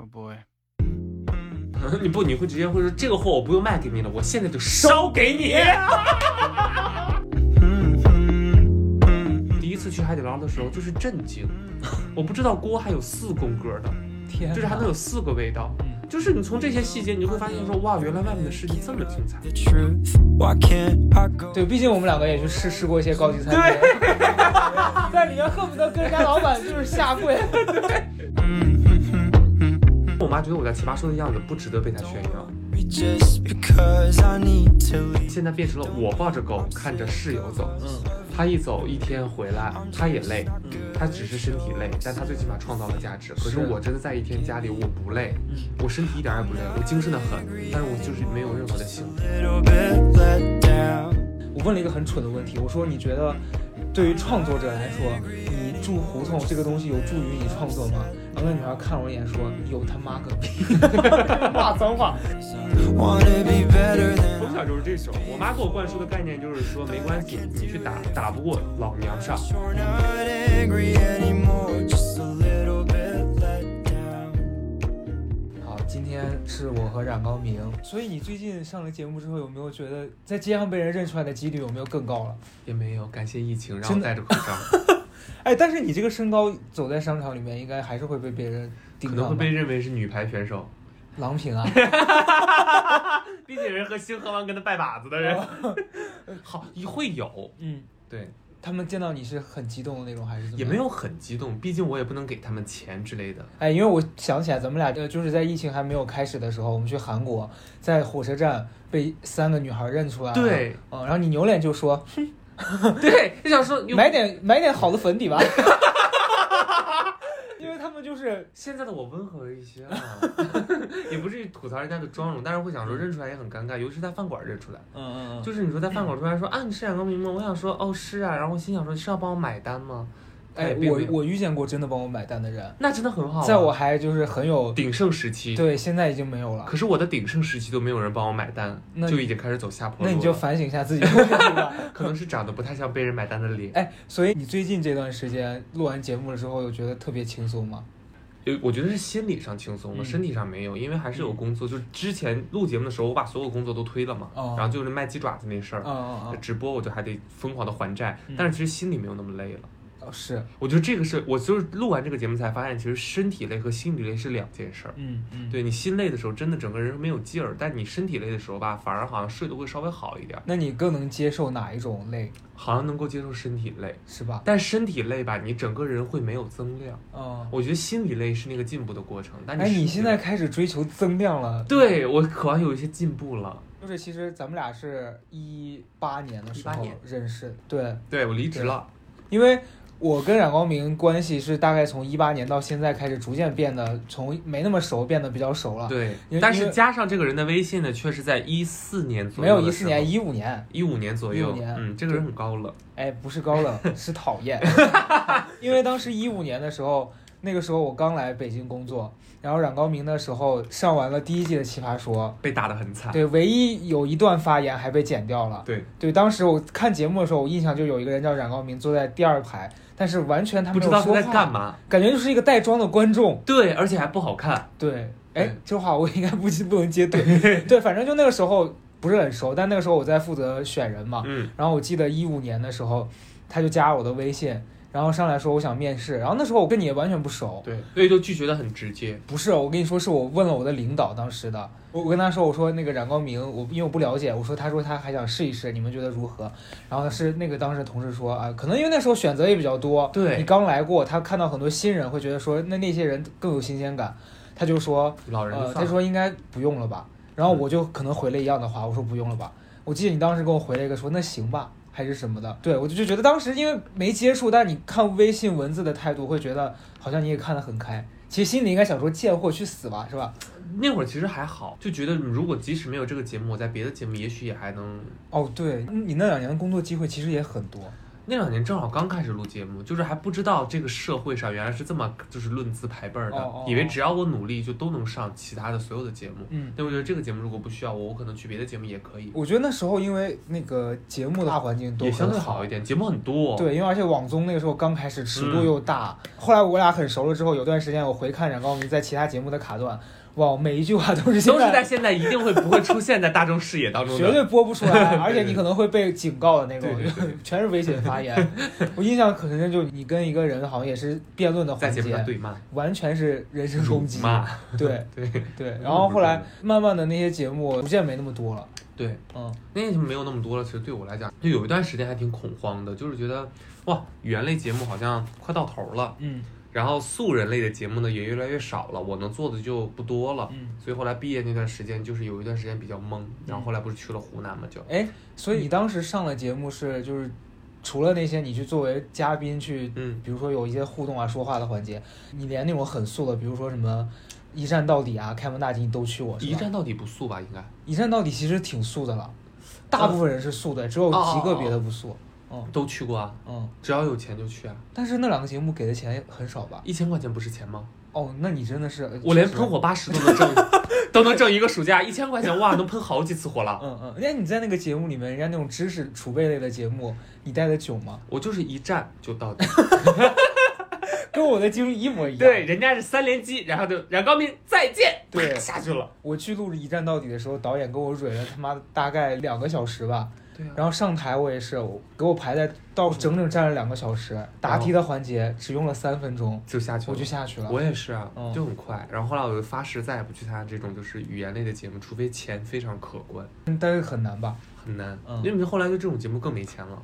Oh boy. 你不，你会直接会说这个货我不用卖给你了，我现在就烧给你。第一次去海底捞的时候就是震惊，我不知道锅还有四宫格的，天，就是还能有四个味道。就是你从这些细节，你就会发现说，哇，原来外面的世界这么精彩。对，毕竟我们两个也去试试过一些高级餐厅，在里面恨不得跟人家老板就是下跪。我妈觉得我在奇葩说的样子不值得被她炫耀。现在变成了我抱着狗看着室友走，嗯，他一走一天回来，他也累，他只是身体累，但他最起码创造了价值。可是是。我真的在一天家里，我不累，嗯。我身体一点也不累，我精神的很，但是我就是没有任何的幸福。我问了一个很蠢的问题，我说你觉得对于创作者来说，你住胡同这个东西有助于你创作吗？然后那女孩看了我一眼说：“有他妈个屁！” 骂脏话。从小就是这种，我妈给我灌输的概念就是说，没关系，你去打，打不过老娘上。天是我和冉高明，所以你最近上了节目之后，有没有觉得在街上被人认出来的几率有没有更高了？也没有，感谢疫情，让真的？我戴着口罩，哎，但是你这个身高走在商场里面，应该还是会被别人盯可能会被认为是女排选手，郎平啊，毕竟人和星河湾跟他拜把子的人，好会有，嗯，对，他们见到你是很激动的那种，还是怎么也没有很激动，毕竟我也不能给他们钱之类的。哎，因为我想起来，咱们俩呃，就是在疫情还没有开始的时候，我们去韩国，在火车站被三个女孩认出来了。对，嗯，然后你扭脸就说 对，就想说 买点买点好的粉底吧，就是现在的我温和一些啊，也不至于吐槽人家的妆容，但是会想说认出来也很尴尬，尤其是在饭馆认出来。嗯嗯嗯，就是你说在饭馆突然说啊你是冉高明吗？我想说哦是啊，然后我心想说是要帮我买单吗？哎，我我遇见过真的帮我买单的人，那真的很好啊、在我还就是很有鼎盛时期，对，现在已经没有了。可是我的鼎盛时期都没有人帮我买单，就已经开始走下坡路了。那你就反省一下自己。可能是长得不太像被人买单的脸。哎，所以你最近这段时间录完节目了之后，有觉得特别轻松吗？有，我觉得是心理上轻松了，嗯身体上没有，因为还是有工作。就之前录节目的时候，我把所有工作都推了嘛，哦然后就是卖鸡爪子那事儿，直播我就还得疯狂的还债，嗯但是其实心里没有那么累了。哦，是，我觉得这个是我就是录完这个节目才发现，其实身体累和心理累是两件事儿。嗯嗯，。对你心累的时候，真的整个人没有劲儿；但你身体累的时候吧，反而好像睡得会稍微好一点儿，那你更能接受哪一种累，好像能够接受身体累。是吧？但身体累吧，你整个人会没有增量。嗯，我觉得心理累是那个进步的过程，但哎，你现在开始追求增量了？，对我渴望有一些进步了。就是其实咱们俩是一八年的时候18年认识，对，对我离职了，因为我跟冉光明关系是大概从一八年到现在开始逐渐变得从没那么熟变得比较熟了，对但是加上这个人的微信呢，却是在一四年左右没有一四年，一五年，一五年左右15，年嗯，这个人很高冷，哎，不是高冷，是讨厌。因为当时一五年的时候，那个时候我刚来北京工作，然后冉高明的时候上完了第一季的《奇葩说被打得很》，惨。对，唯一有一段发言还被剪掉了。对，对，当时我看节目的时候，我印象就有一个人叫冉高明坐在第二排，但是完全他不知道说话，在干嘛。感觉就是一个带妆的观众。对，而且还不好看。对，哎，这话我应该不不能接对。对，反正就那个时候不是很熟，但那个时候我在负责选人嘛。嗯，然后我记得一五年的时候，他就加了我的微信，然后上来说我想面试，然后那时候我跟你也完全不熟。对，所以就拒绝的很直接。不是，我跟你说，是我问了我的领导当时的，我我跟他说，我说那个冉高明，我因为我不了解，我说他说他还想试一试，你们觉得如何？然后是那个当时同事说啊，可能因为那时候选择也比较多，对你刚来过，他看到很多新人会觉得说那那些人更有新鲜感，他就说呃，老人放他说应该不用了吧，然后我就可能回了一样的话，我说不用了吧。我记得你当时跟我回了一个说那行吧，还是什么的。对我就就觉得当时因为没接触，但你看微信文字的态度会觉得好像你也看得很开，其实心里应该想说贱货去死吧，是吧？那会儿其实还好，就觉得如果即使没有这个节目，我在别的节目也许也还能。哦，对你那两年的工作机会其实也很多，那两年正好刚开始录节目，就是还不知道这个社会上原来是这么就是论资排辈儿的，哦哦以为只要我努力就都能上其他的所有的节目。嗯，但我觉得这个节目如果不需要我，我可能去别的节目也可以，我觉得那时候因为那个节目的大环境都也相对好好一点，节目很多。，对，因为而且网综那个时候刚开始，尺度嗯又大。后来我俩很熟了之后，有段时间我回看冉高明在其他节目的卡段，哇，每一句话都是现都是在现在一定会不会出现在大众视野当中的。绝对播不出来，而且你可能会被警告的那种全是危险发言。我印象可深，就你跟一个人好像也是辩论的环节目上节，对骂、完全是人身攻击。骂，对 对对，然后后来慢慢的那些节目逐渐没那么多了。对，嗯，那些就没有那么多了。其实对我来讲，就有一段时间还挺恐慌的，就是觉得哇，语言类节目好像快到头了。嗯然后素人类的节目呢也越来越少了，我能做的就不多了。嗯。所以后来毕业那段时间，就是有一段时间比较懵，然后后来不是去了湖南嘛，就哎，所以你当时上的节目是就是。除了那些你去作为嘉宾去嗯，比如说有一些互动啊、说话的环节，你连那种很素的，比如说什么一站到底啊、开门大吉，你都去过，一站到底不素吧？应该一站到底其实挺素的了，大部分人是素的，只有极个别的不素。嗯都去过啊，嗯，只要有钱就去啊。但是那两个节目给的钱很少吧？一千块钱不是钱吗？哦，那你真的是我连喷火八十都能挣，都能挣一个暑假，一千块钱哇，能喷好几次火了。嗯嗯，人家你在那个节目里面，人家那种知识储备类的节目，你待的久吗？我就是一站就到底。跟我的经历一模一样。对，，人家是三连击，然后就冉高明再见，对下去了。我去录一站到底的时候，导演跟我蕊了他妈的大概两个小时吧。对啊，然后上台我也是，我给我排在到整整站了两个小时，答题的环节只用了三分钟，就下去了。我就下去了。我也是啊，嗯就很快。然后后来我就发誓再也不去参加这种就是语言类的节目，除非钱非常可观，嗯但是很难吧？很难。嗯因为后来就这种节目更没钱了。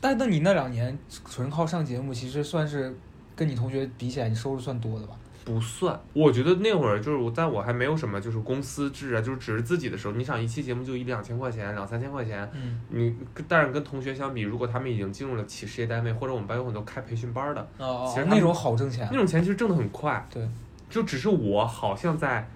但那你那两年纯靠上节目，其实算是跟你同学比起来，你收入算多的吧？不算，我觉得那会儿就是我在我还没有什么就是公司制啊，就是只是自己的时候，你想一期节目就一两千块钱，两三千块钱，嗯，你但是跟同学相比，如果他们已经进入了企事业单位，或者我们班有很多开培训班的，哦其实那种好挣钱那。种钱其实挣得很快。对，就只是我好像在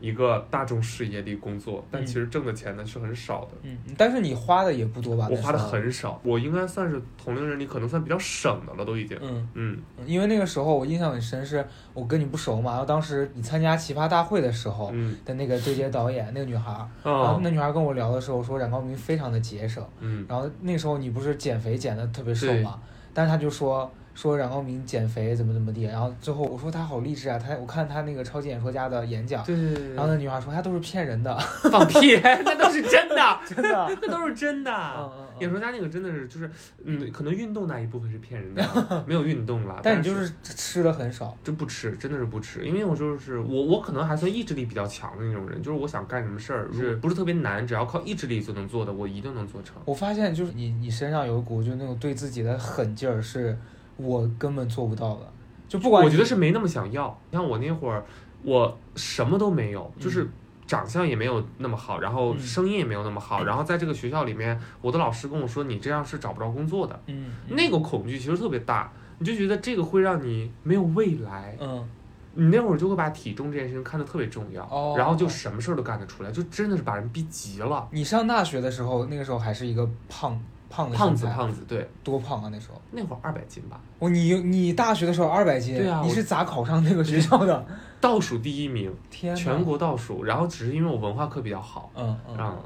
一个大众视野里工作，但嗯其实挣的钱呢是很少的。嗯，但是你花的也不多吧？我花的。很少，我应该算是同龄人里可能算比较省的了，都已经。嗯，嗯，因为那个时候我印象很深，是我跟你不熟嘛，然后当时你参加奇葩大会的时候嗯，的那个对接导演那个女孩儿，然后哦，那女孩跟我聊的时候说冉高明非常的节省，嗯，然后那时候你不是减肥减的特别瘦对嘛，但是他就说说冉高明减肥怎么怎么地，然后最后我说他好励志啊，他我看他那个超级演说家的演讲，对对对然后那女孩说他都是骗人的，放屁，那都是真的，真的，那都是真的。嗯嗯。嗯，演说家那个真的是就是，嗯，可能运动那一部分是骗人的，没有运动了。但你就是吃的很少，真不吃，真的是不吃，因为我就是我，我可能还算意志力比较强的那种人，就是我想干什么事儿，是不是特别难，只要靠意志力就能做的，我一定能做成。我发现就是你你身上有一股就那种对自己的狠劲儿，是我根本做不到的，就不管我觉得是没那么想要。你看我那会儿，我什么都没有，就是嗯长相也没有那么好，然后嗯声音也没有那么好，然后在这个学校里面，我的老师跟我说，你这样是找不着工作的。嗯嗯那个恐惧其实特别大，你就觉得这个会让你没有未来。嗯你那会儿就会把体重这件事情看得特别重要，哦然后就什么事儿都干得出来，就真的是把人逼急了。你上大学的时候，那个时候还是一个胖胖子胖子，胖子，对，多胖啊那时候。那会儿二百斤吧，哦，你你大学的时候二百斤，对啊你是咋考上那个学校的？倒数第一名，天，全国倒数。然后只是因为我文化课比较好，嗯嗯让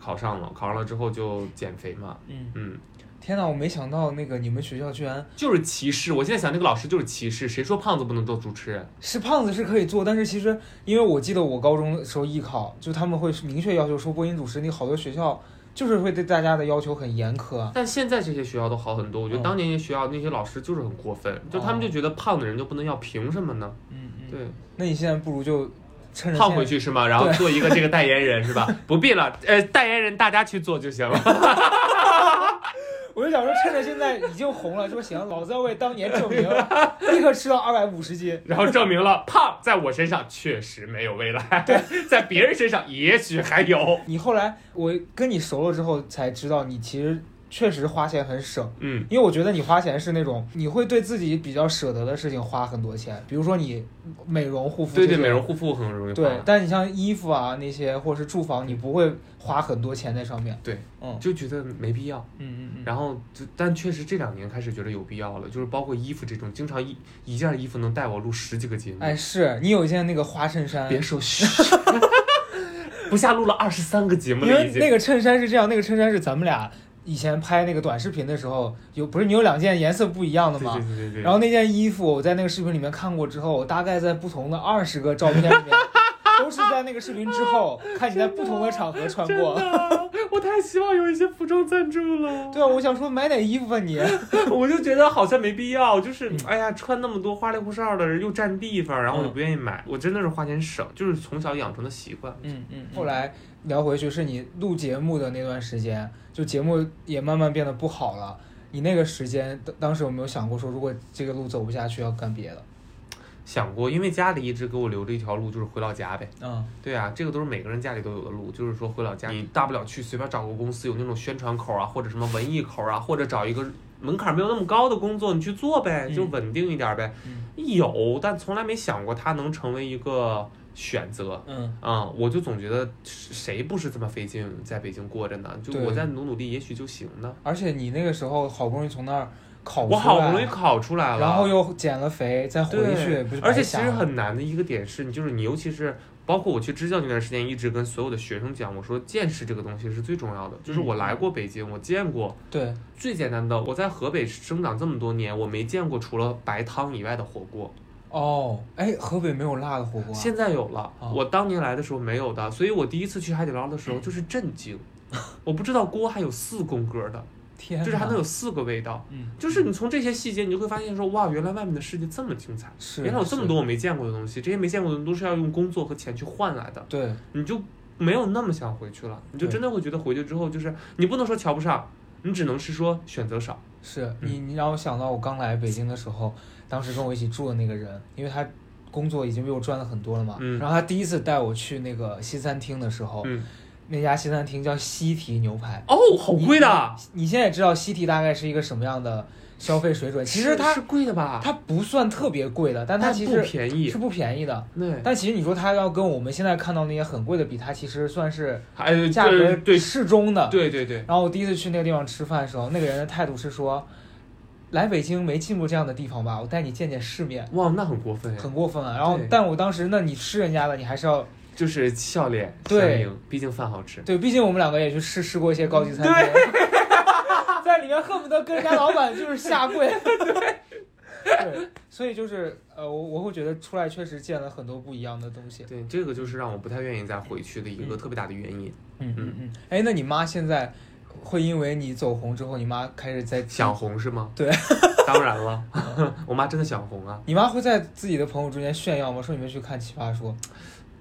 考上了，考上了之后就减肥嘛，嗯，嗯，天呐，我没想到那个你们学校居然就是歧视。我现在想那个老师就是歧视，谁说胖子不能做主持人？是胖子是可以做，但是其实因为我记得我高中的时候艺考，就他们会明确要求说播音主持，你好多学校就是会对大家的要求很严苛。但现在这些学校都好很多，我觉得嗯当年那些学校那些老师就是很过分，就他们就觉得胖的人就不能要，凭什么呢？嗯嗯，对。那你现在不如就趁着胖回去是吗？然后做一个这个代言人是吧？不必了，呃，代言人大家去做就行了。我就想说，趁着现在已经红了，说行，老子要为当年证明，立刻吃到二百五十斤。然后证明了胖在我身上确实没有未来，在别人身上也许还有。你后来我跟你熟了之后才知道，你其实确实花钱很省。嗯，因为我觉得你花钱是那种你会对自己比较舍得的事情花很多钱，比如说你美容护肤对对，美容护肤很容易花。对，但你像衣服啊那些或者是住房，你不会花很多钱在上面。对，嗯就觉得没必要。嗯嗯嗯。然后就，但确实这两年开始觉得有必要了，就是包括衣服这种，经常一一件衣服能带我录十几个节目。哎，是你有一件那个花衬衫，别说嘘，不下录了二十三个节目因了已经。为那个衬衫是这样，那个衬衫是咱们俩以前拍那个短视频的时候，有不是你有两件颜色不一样的吗？对对对对对。然后那件衣服我在那个视频里面看过之后，我大概在不同的二十个照片里面，都是在那个视频之后 看你在不同的场合穿过。真的，我太希望有一些服装赞助了。对啊，我想说买点衣服吧你？我就觉得好像没必要，就是嗯哎呀，穿那么多花里胡哨的，又占地方，然后我就嗯不愿意买。我真的是花钱省，就是从小养成的习惯。嗯嗯。后来聊回去是你录节目的那段时间，就节目也慢慢变得不好了。你那个时间当当时有没有想过说，如果这个路走不下去，要干别的？想过，因为家里一直给我留着一条路，就是回老家呗。嗯对啊，这个都是每个人家里都有的路，就是说回老家，你大不了去随便找个公司有那种宣传口啊，或者什么文艺口啊，或者找一个门槛没有那么高的工作，你去做呗，嗯就稳定一点呗。嗯有，但从来没想过它能成为一个选择。嗯啊、我就总觉得谁不是这么费劲在北京过着呢？就我再努努力，也许就行呢。而且你那个时候好不容易从那儿我，好不容易考出来了，然后又减了肥，再回去，不是，而且其实很难的一个点是，你就是你，尤其是包括我去支教那段时间，一直跟所有的学生讲，我说见识这个东西是最重要的。就是我嗯来过北京，我见过对，最简单的，我在河北生长这么多年，我没见过除了白汤以外的火锅。哦，哎，河北没有辣的火锅啊，现在有了，哦。我当年来的时候没有的，所以我第一次去海底捞的时候就是震惊，我不知道锅还有四宫格的，天，就是还能有四个味道。嗯，就是你从这些细节，你就会发现说，哇，原来外面的世界这么精彩，是原来有这么多我没见过的东西，这些没见过的都是要用工作和钱去换来的，对，你就没有那么想回去了，你就真的会觉得回去之后就是你不能说瞧不上，你只能是说选择少。是你你让我想到我刚来北京的时候，当时跟我一起住的那个人，因为他工作已经比我赚了很多了嘛，嗯然后他第一次带我去那个西餐厅的时候，嗯，那家西餐厅叫西提牛排，哦，好贵的，你现在也知道西提大概是一个什么样的消费水准，其实它是贵的吧？它不算特别贵的，但它其实便宜是。不便宜的。对，但其实你说它要跟我们现在看到那些很贵的比，它其实算是还价格对适中的。对对对，然后我第一次去那个地方吃饭的时候，那个人的态度是说，来北京没进过这样的地方吧，我带你见见世面，哇，那很过分呀，很过分啊。然后，但我当时，那你吃人家的，你还是要就是笑脸对相迎，毕竟饭好吃。对，毕竟我们两个也去试试过一些高级餐厅，在里面恨不得跟人家老板就是下跪。对，所以就是呃，我我会觉得出来确实见了很多不一样的东西。对，这个就是让我不太愿意再回去的一个特别大的原因。嗯嗯嗯。哎，那你妈现在会因为你走红之后，你妈开始在想红是吗？对，当然了，我妈真的想红啊，你妈会在自己的朋友中间炫耀吗？说你们去看《奇葩说》，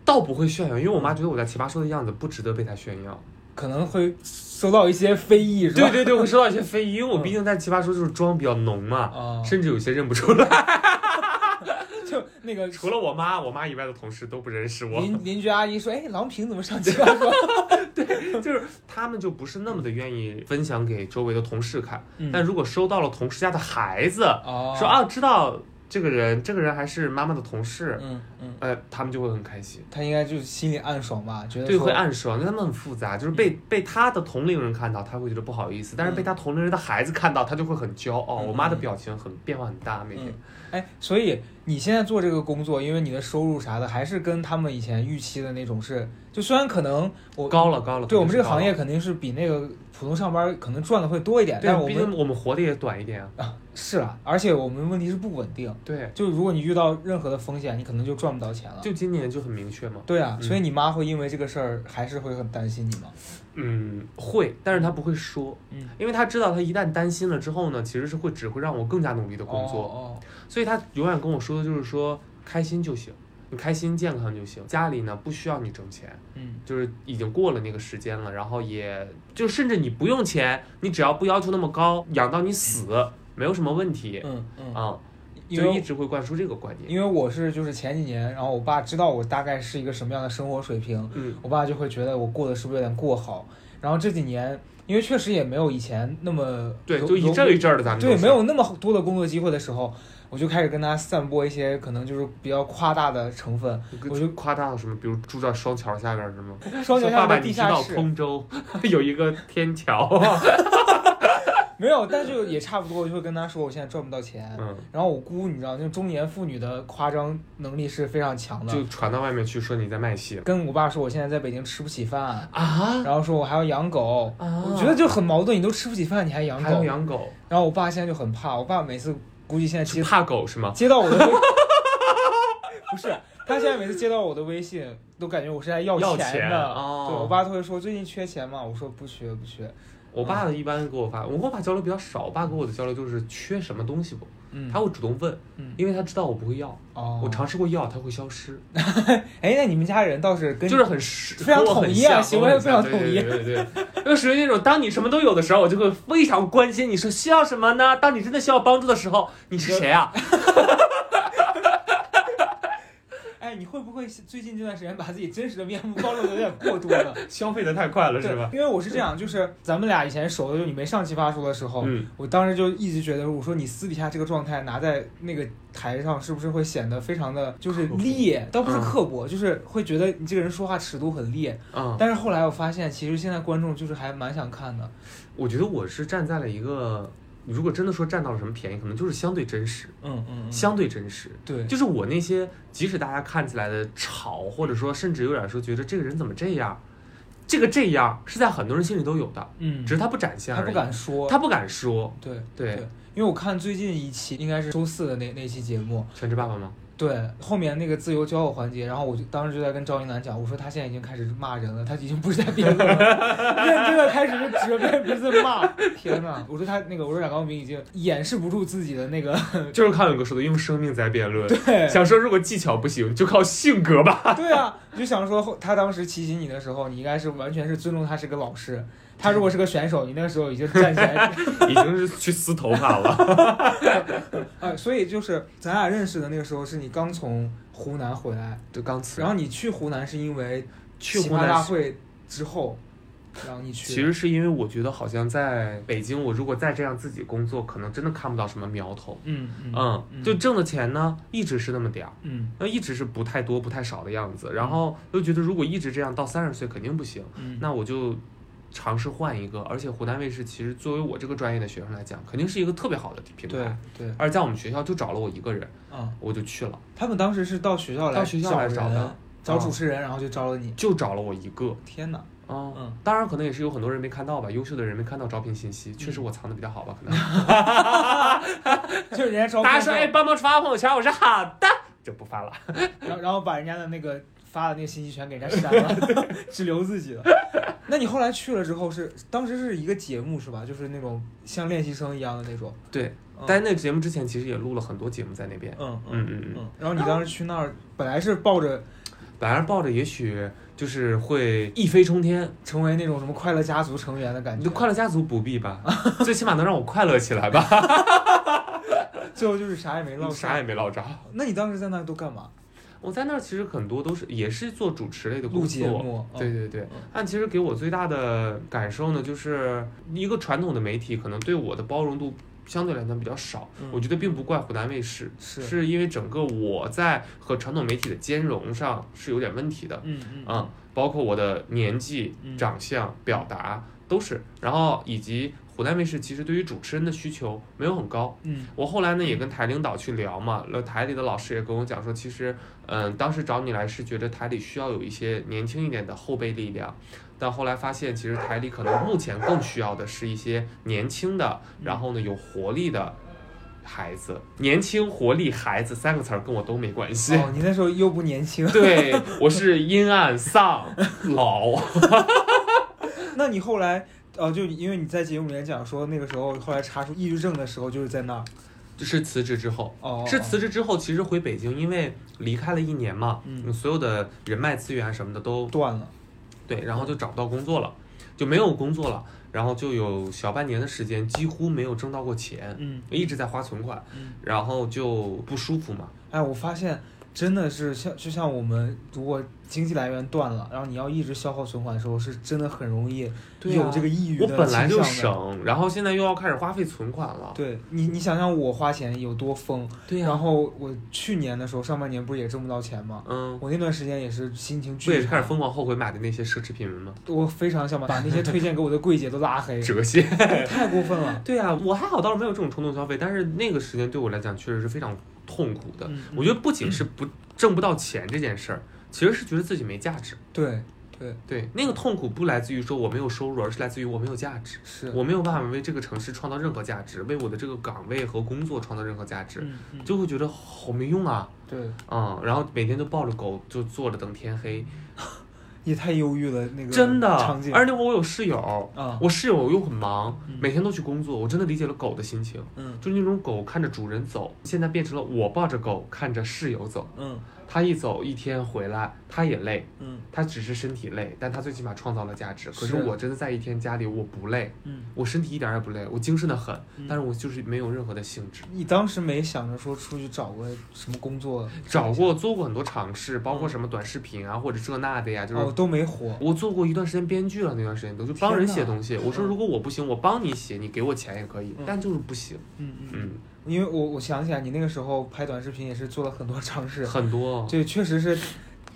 倒不会炫耀，因为我妈觉得我在奇葩说的样子不值得被她炫耀。可能会收到一些非议，是吧？对对对，会收到一些非议，因为我毕竟在奇葩说就是妆比较浓嘛，啊，甚至有些认不出来。就那个除了我妈，我妈以外的同事都不认识我，邻邻居阿姨说：“哎，郎平怎么上奇葩说 对就是他们就不是那么的愿意分享给周围的同事看。嗯但如果收到了同事家的孩子？”哦，说啊，知道这个人，这个人还是妈妈的同事，嗯嗯，呃，他们就会很开心。他应该就是心里暗爽吧，觉得对，会暗爽，因为他们很复杂，就是被被他的同龄人看到，他会觉得不好意思；但是被他同龄人的孩子看到，他就会很骄傲。嗯我妈的表情很变化很大，每天嗯。哎，所以你现在做这个工作，因为你的收入啥的，还是跟他们以前预期的那种是，就虽然可能我高了高了，对我们这个行业肯定是比那个普通上班可能赚的会多一点，但是我们我们活的也短一点啊。啊是啊，而且我们问题是不稳定，对，就如果你遇到任何的风险，你可能就赚不到钱了。就今年就很明确嘛。对啊，嗯所以你妈会因为这个事儿还是会很担心你吗？嗯，会，但是他不会说，嗯，因为他知道他一旦担心了之后呢，其实是会只会让我更加努力的工作。哦所以他永远跟我说的就是说开心就行，你开心健康就行。家里呢不需要你挣钱，嗯。就是已经过了那个时间了，然后也就甚至你不用钱，你只要不要求那么高，养到你死没有什么问题嗯嗯，啊、因为就一直会灌输这个观点。因为我是就是前几年，然后我爸知道我大概是一个什么样的生活水平，嗯，我爸就会觉得我过得是不是有点过好，然后这几年，因为确实也没有以前那么对，就一阵儿一阵儿的，咱们对没有那么多的工作机会的时候，我就开始跟他散播一些可能就是比较夸大的成分。我就夸大了什么，比如住在双桥下边儿是吗？双桥下的你知道地下室通州 有一个天桥？没有，但就也差不多，我就会跟他说我现在赚不到钱。嗯，然后我姑你知道，那种中年妇女的夸张能力是非常强的。就传到外面去说你在卖戏跟我爸说我现在在北京吃不起饭，啊然后说我还要养狗，啊我觉得就很矛盾，你都吃不起饭，你还养还要狗。养狗，然后我爸现在就很怕，我爸每次估计现在接怕狗是吗？接到我的微，不是，他现在每次接到我的微信，都感觉我是在要要钱钱的。哦对我爸都会说最近缺钱吗？我说不缺不缺。我爸的一般给我发，我跟我爸交流比较少，我爸跟我的交流就是缺什么东西不，嗯，他会主动问，嗯。因为他知道我不会要，哦，我尝试过要，他会消失，哎，那你们家人倒是跟就是很实非常很统一啊行为非常统一。对对对对，就属于那种当你什么都有的时候，我就会非常关心你说需要什么呢？当你真的需要帮助的时候，你是谁啊？最近这段时间把自己真实的面目暴露的有点过多了？消费的太快了是吧？因为我是这样，就是咱们俩以前熟的，就你没上奇葩说的时候，嗯，我当时就一直觉得，我说你私底下这个状态拿在那个台上，是不是会显得非常的就是烈？倒不是嗯刻薄，就是会觉得你这个人说话尺度很烈。嗯，但是后来我发现，其实现在观众就是还蛮想看的。我觉得我是站在了一个，如果真的说占到了什么便宜，可能就是相对真实，嗯嗯嗯，相对真实。对，就是我那些，即使大家看起来的吵，或者说甚至有点说觉得这个人怎么这样，这个这样是在很多人心里都有的，嗯，只是他不展现他不敢说，他不敢说。对。对，因为我看最近一期应该是周四的那那期节目，全职爸爸吗？对后面那个自由交友环节，然后我就当时就在跟赵一楠讲，我说他现在已经开始骂人了，他已经不是在辩论了，认真的开始是指着鼻子骂。天呐，我说他那个，我说冉高明已经掩饰不住自己的那个，就是康永哥说的，用生命在辩论。对想说如果技巧不行，就靠性格吧。对啊，我就想说后他当时提醒你的时候，你应该是完全是尊重他是个老师。他如果是个选手，你那个时候已经站起来，已经是去撕头发了。呃，所以就是咱俩认识的那个时候，是你刚从湖南回来，就刚辞然后你去湖南是因为去湖南大会之后，然后你去。其实是因为我觉得好像在北京，我如果再这样自己工作，可能真的看不到什么苗头。嗯嗯嗯，就挣的钱呢，一直是那么点儿，嗯那一直是不太多、不太少的样子。然后又觉得如果一直这样到三十岁肯定不行，嗯，那我就尝试换一个。而且湖南卫视其实作为我这个专业的学生来讲，肯定是一个特别好的品对牌。对，而在我们学校就找了我一个人，嗯，我就去了，他们当时是到学校来到学校来找的，找主持人，然后就招了你。就找了我一个。天哪，啊、嗯当然可能也是有很多人没看到吧，优秀的人没看到招聘信息，确嗯实我藏的比较好吧，可能。就是人家招大家说，哎，帮忙发朋友圈，我说好的，就不发了。然后然后把人家的那个发的那个信息全给人家删了，只留自己的。那你后来去了之后是当时是一个节目是吧？就是那种像练习生一样的那种。对，嗯但是那个节目之前其实也录了很多节目在那边。嗯嗯嗯嗯，嗯。然后你当时去那儿，本来是抱着本来是抱着也许就是会一飞冲天，成为那种什么快乐家族成员的感觉，快乐家族不必吧，最起码能让我快乐起来吧，最后就是啥也没落啥也没落着。那你当时在那都干嘛？我在那儿其实很多都是也是做主持类的工作，对对对嗯，但其实给我最大的感受呢，就是一个传统的媒体可能对我的包容度相对来讲比较少。嗯我觉得并不怪湖南卫视，是是因为整个我在和传统媒体的兼容上是有点问题的。嗯嗯嗯，包括我的年纪、嗯长相、表达都是，然后以及湖南卫视其实对于主持人的需求没有很高。嗯，我后来呢也跟台领导去聊嘛，那台里的老师也跟我讲说，其实嗯，当时找你来是觉得台里需要有一些年轻一点的后备力量。但后来发现，其实台里可能目前更需要的是一些年轻的，然后呢有活力的孩子。年轻、活力、孩子三个词儿跟我都没关系。哦，你那时候又不年轻，对我是阴暗丧老。那你后来……呃，就因为你在节目里面讲说，那个时候后来查出抑郁症的时候，就是在那儿。就是辞职之后，哦，是辞职之后，其实回北京，因为离开了一年嘛，嗯所有的人脉资源什么的都断了。对，然后就找不到工作了，就没有工作了，然后就有小半年的时间几乎没有挣到过钱，嗯一直在花存款，嗯。然后就不舒服嘛，哎，我发现真的是像就像我们如果经济来源断了，然后你要一直消耗存款的时候，是真的很容易有这个抑郁我的本来就。省，然后现在又要开始花费存款了。对你，你想想我花钱有多疯，对呀、然后我去年的时候，上半年不是也挣不到钱吗？嗯，我那段时间也是心情巨差不也是开始，疯狂后悔买的那些奢侈品吗？我非常想把把那些推荐给我的柜姐都拉黑，折现。太过分了。对啊，我还好，倒是没有这种冲动消费，但是那个时间对我来讲确实是非常痛苦的。嗯我觉得不仅是不挣不到钱这件事儿，其实是觉得自己没价值。对对对，那个痛苦不来自于说我没有收入，而是来自于我没有价值。是，我没有办法为这个城市创造任何价值，为我的这个岗位和工作创造任何价值，嗯嗯就会觉得好没用啊。对，嗯，然后每天都抱着狗就坐着等天黑，也太忧郁了那个真的场景。。而且我有室友，啊，我室友又很忙嗯，每天都去工作，我真的理解了狗的心情。嗯就是那种狗看着主人走，现在变成了我抱着狗看着室友走。嗯他一走一天回来，他也累，嗯他只是身体累，但他最起码创造了价值。可是是我真的在一天家里，我不累，嗯，我身体一点儿也不累，我精神的很，嗯但是我就是没有任何的兴致。你当时没想着说出去找个什么工作？找过做过很多尝试，包括什么短视频啊，或者这那的呀，就是哦，都没火。我做过一段时间编剧了，那段时间都就帮人写东西。我说如果我不行，我帮你写，你给我钱也可以嗯，但就是不行。嗯嗯，嗯，因为我我想起来，你那个时候拍短视频也是做了很多尝试，很多。对，确实是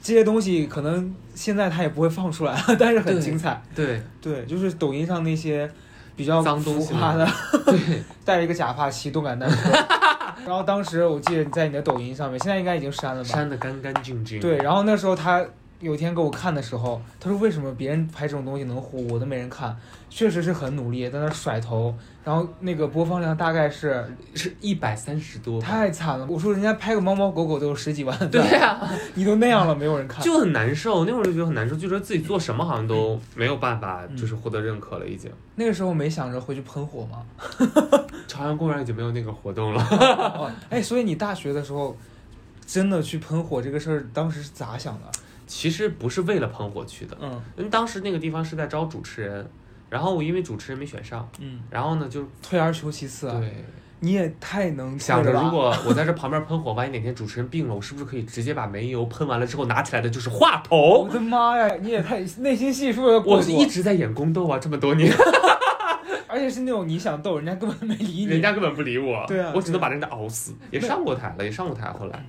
这些东西可能现在他也不会放出来，但是很精彩。对对，就是抖音上那些比较脏东西浮夸的，对，戴着一个假发骑动感单车。然后当时我记得你在你的抖音上面，现在应该已经删了吧？删的干干净净。对，然后那时候他有一天给我看的时候，他说为什么别人拍这种东西能火，我都没人看？确实是很努力，在那甩头，然后那个播放量大概是是一百三十多。太惨了。我说人家拍个猫猫狗狗都有十几万对赞，呀、你都那样了，没有人看。就很难受。那会儿就觉得很难受，就觉得自己做什么好像都没有办法，嗯就是获得认可了。已经，那个时候没想着回去喷火吗？朝阳公园已经没有那个活动了。哦，哎，所以你大学的时候真的去喷火这个事儿，当时是咋想的？其实不是为了喷火去的，嗯因为当时那个地方是在招主持人，然后我因为主持人没选上，嗯，然后呢就退而求其次啊！对。你也太能想着如果我在这旁边喷火，万一哪天主持人病了，我是不是可以直接把煤油喷完了之后拿起来的就是话筒我？的妈呀，你也太内心戏数的过多，我一直在演宫斗啊，这么多年，而且是那种你想逗，人家根本没理你。人家根本不理我，对啊我只能把人家熬死。也上过台了，也上过台，后来，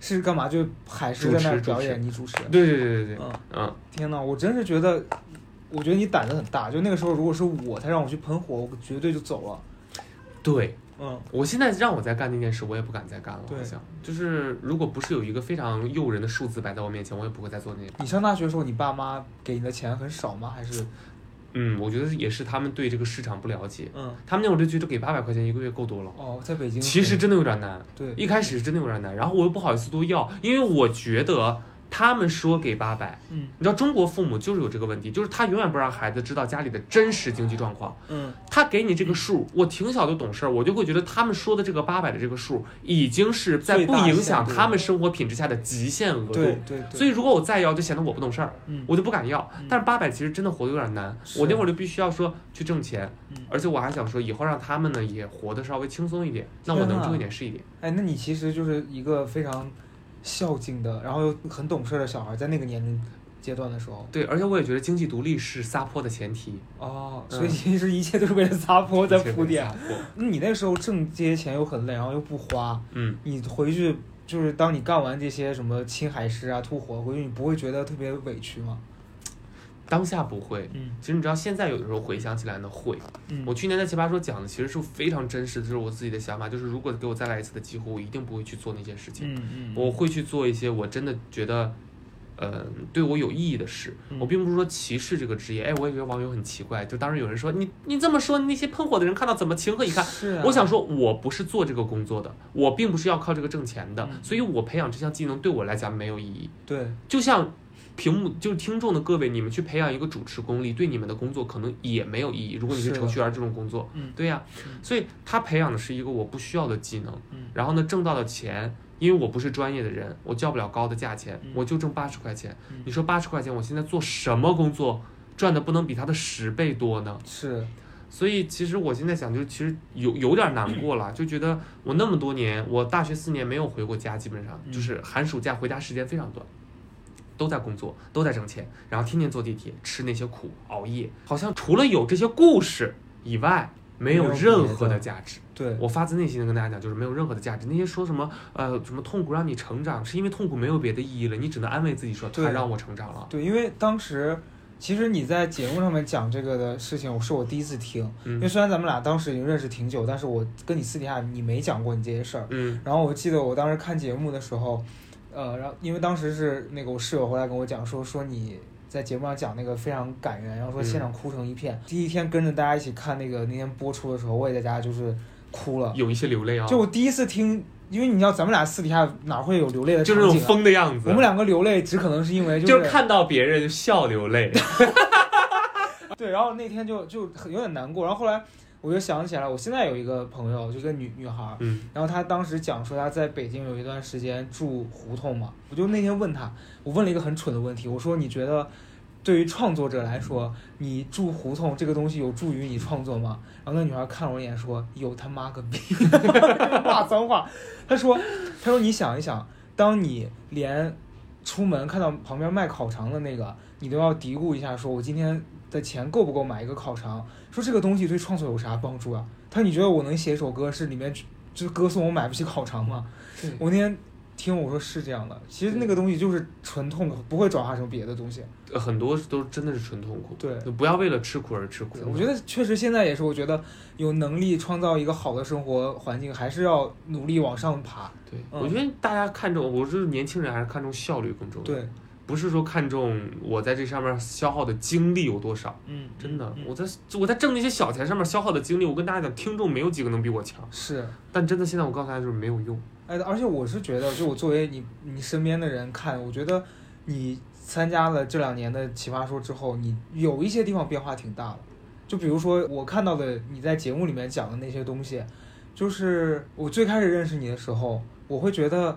是干嘛？就海狮在那儿表演，你主持。对对对对对，嗯，嗯，天呐，我真是觉得，我觉得你胆子很大。就那个时候，如果是我，他让我去喷火，我绝对就走了。对。嗯，我现在让我再干那件事，我也不敢再干了。对好像就是，如果不是有一个非常诱人的数字摆在我面前，我也不会再做那件。你上大学的时候，你爸妈给你的钱很少吗？还是嗯，我觉得也是他们对这个市场不了解，嗯他们那会儿就觉得给八百块钱一个月够多了。哦，在北京其实真的有点难，对一开始真的有点难，然后我又不好意思多要，因为我觉得他们说给八百，嗯你知道中国父母就是有这个问题，就是他永远不让孩子知道家里的真实经济状况。嗯他给你这个数，我挺小就懂事儿，我就会觉得他们说的这个八百的这个数，已经是在不影响他们生活品质下的极限额度。对所以如果我再要，就显得我不懂事儿，嗯我就不敢要嗯。但是八百其实真的活得有点难，我那会儿就必须要说去挣钱嗯，而且我还想说以后让他们呢也活得稍微轻松一点，那我能挣一点是一点。哎，那你其实就是一个非常孝敬的，然后又很懂事的小孩，在那个年龄阶段的时候，对，而且我也觉得经济独立是撒泼的前提，哦，嗯。所以其实一切都是为了撒泼在铺垫。那你那时候挣这些钱又很累，然后又不花，嗯，你回去就是当你干完这些什么青海师啊、吐火，回去你不会觉得特别委屈吗？当下不会。嗯其实你知道，现在有的时候回想起来呢，会。嗯，我去年在奇葩说讲的其实是非常真实的，就是我自己的想法，就是如果给我再来一次的机会，我一定不会去做那件事情，嗯嗯，我会去做一些我真的觉得。呃，对我有意义的事，嗯我并不是说歧视这个职业。哎，我也觉得网友很奇怪，就当时有人说你你这么说，那些喷火的人看到怎么情何以堪？是啊，我想说，我不是做这个工作的，我并不是要靠这个挣钱的，嗯所以我培养这项技能对我来讲没有意义。对，就像屏幕就是听众的各位，你们去培养一个主持功力，对你们的工作可能也没有意义。如果你是程序员这种工作，嗯对呀、嗯所以他培养的是一个我不需要的技能，嗯然后呢挣到的钱。因为我不是专业的人，我叫不了高的价钱，嗯我就挣八十块钱。嗯你说八十块钱，我现在做什么工作赚的不能比他的十倍多呢？是，所以其实我现在想，就其实有有点难过了，就觉得我那么多年，我大学四年没有回过家，基本上嗯就是寒暑假回家时间非常短。都在工作，都在挣钱，然后天天坐地铁，吃那些苦，熬夜，好像除了有这些故事以外，没有任何的的价值。对，我发自内心的跟大家讲，就是没有任何的价值。那些说什么呃什么痛苦让你成长，是因为痛苦没有别的意义了，你只能安慰自己说对它让我成长了。对，因为当时其实你在节目上面讲这个的事情，我是我第一次听。因为嗯虽然咱们俩当时已经认识挺久，但是我跟你私底下你没讲过你这些事儿。嗯然后我记得我当时看节目的时候，呃，然后因为当时是那个我室友回来跟我讲说说你在节目上讲那个非常感人，然后说现场哭成一片。第一天跟着大家一起看那个那天播出的时候，我也在家就是哭了。有一些流泪啊，就我第一次听，因为你知道咱们俩私底下哪会有流泪的就是那种？疯的样子。我们两个流泪只可能是因为就是是看到别人笑流泪。对，然后那天就就很有点难过，然后后来我就想起来，我现在有一个朋友，就一个女女孩儿，嗯然后她当时讲说她在北京有一段时间住胡同嘛，我就那天问她，我问了一个很蠢的问题，我说你觉得对于创作者来说，你住胡同这个东西有助于你创作吗？然后那女孩看了我一眼说有他妈个逼，骂脏话。她说她说你想一想，当你连出门看到旁边卖烤肠的那个，你都要嘀咕一下，说我今天的钱够不够买一个烤肠？说这个东西对创作有啥帮助啊？他说你觉得我能写一首歌是里面就是歌颂我买不起烤肠吗？我那天听我说是这样的，其实那个东西就是纯痛苦，不会转化成别的东西。呃很多都真的是纯痛苦。对就不要为了吃苦而吃苦。我觉得确实现在也是，我觉得有能力创造一个好的生活环境，还是要努力往上爬。对，嗯我觉得大家看重，我是年轻人还是看重效率更重要。，对，不是说看重我在这上面消耗的精力有多少。嗯，真的，嗯我在我在挣那些小钱上面消耗的精力，我跟大家讲，听众没有几个能比我强。是。但真的，现在我告诉大家就是没有用。哎，而且我是觉得，就我作为你你身边的人看，我觉得你参加了这两年的奇葩说之后，你有一些地方变化挺大的。就比如说我看到的你在节目里面讲的那些东西，就是我最开始认识你的时候，我会觉得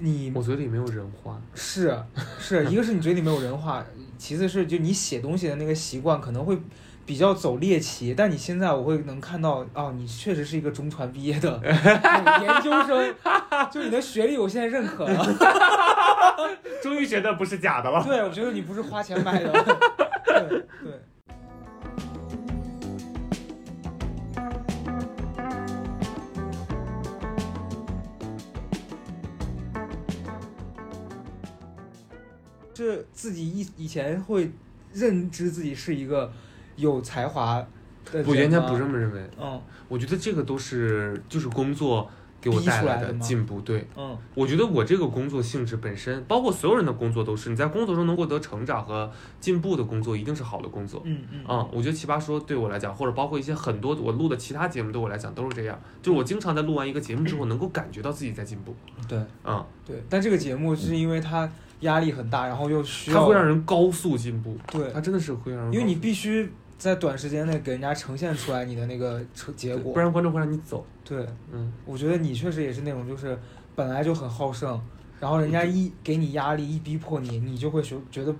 你我嘴里没有人话。是是一个是你嘴里没有人话，其次是就你写东西的那个习惯可能会比较走猎奇，但你现在我会能看到哦，你确实是一个中传毕业的 研究生，就你的学历我现在认可了。终于觉得不是假的了。对，我觉得你不是花钱买的。对对。是自己以以前会认知自己是一个有才华的人我原先不这么认为，嗯我觉得这个都是就是工作给我带来的进步。对，嗯我觉得我这个工作性质本身，包括所有人的工作都是，你在工作中能获得成长和进步的工作，一定是好的工作。嗯嗯嗯，我觉得奇葩说对我来讲，或者包括一些很多我录的其他节目对我来讲都是这样，就是我经常在录完一个节目之后，能够感觉到自己在进步。对嗯，对，但这个节目是因为它压力很大，然后又需要它会让人高速进步，对。它真的是会让人，因为你必须在短时间内给人家呈现出来你的那个成结果。不然观众会让你走。对，嗯，我觉得你确实也是那种，就是本来就很好胜，然后人家一给你压力，一逼迫你，你就会学觉得，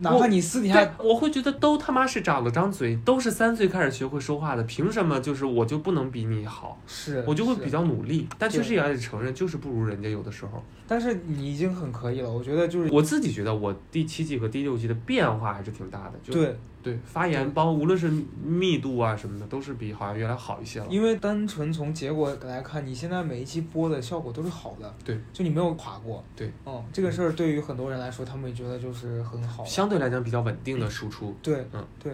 哪怕你私底下，我会觉得都他妈是长了张嘴，都是三岁开始学会说话的，凭什么就是我就不能比你好？是，我就会比较努力，但确实也得承认，就是不如人家有的时候。但是你已经很可以了，我觉得就是我自己觉得我第七季和第六季的变化还是挺大的，就对，对。发言包无论是密度啊什么的，都是比好像原来好一些了。因为单纯从结果来看，你现在每一期播的效果都是好的，对，就你没有垮过，对，嗯，这个事儿对于很多人来说，他们也觉得就是很好，相对来讲比较稳定的输出，对，嗯，对，